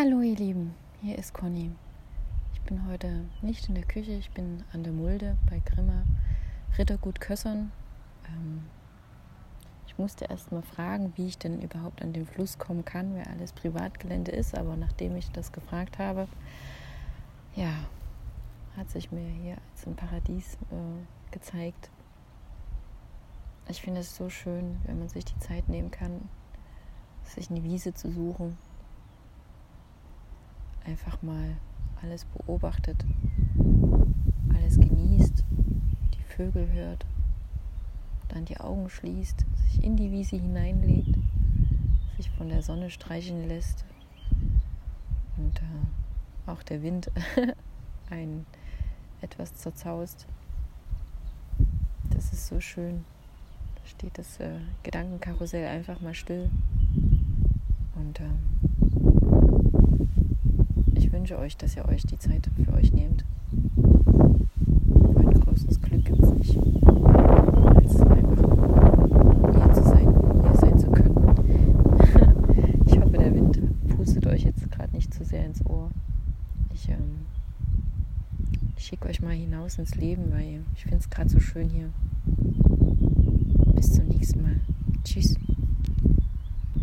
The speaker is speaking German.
Hallo ihr Lieben, hier ist Conny. Ich bin heute nicht in der Küche, ich bin an der Mulde bei Grimma Rittergut Kössern. Ähm, ich musste erst mal fragen, wie ich denn überhaupt an den Fluss kommen kann, weil alles Privatgelände ist, aber nachdem ich das gefragt habe, ja, hat sich mir hier als ein Paradies äh, gezeigt. Ich finde es so schön, wenn man sich die Zeit nehmen kann, sich eine Wiese zu suchen einfach mal alles beobachtet, alles genießt, die Vögel hört, dann die Augen schließt, sich in die Wiese hineinlegt, sich von der Sonne streicheln lässt und äh, auch der Wind ein etwas zerzaust. Das ist so schön. Da steht das äh, Gedankenkarussell einfach mal still. Und äh, wünsche euch, dass ihr euch die Zeit für euch nehmt. Ein größeres Glück gibt es nicht, als einfach hier zu sein, hier sein zu können. ich hoffe, der Wind pustet euch jetzt gerade nicht zu sehr ins Ohr. Ich, ähm, ich schicke euch mal hinaus ins Leben, weil ich finde es gerade so schön hier. Bis zum nächsten Mal. Tschüss.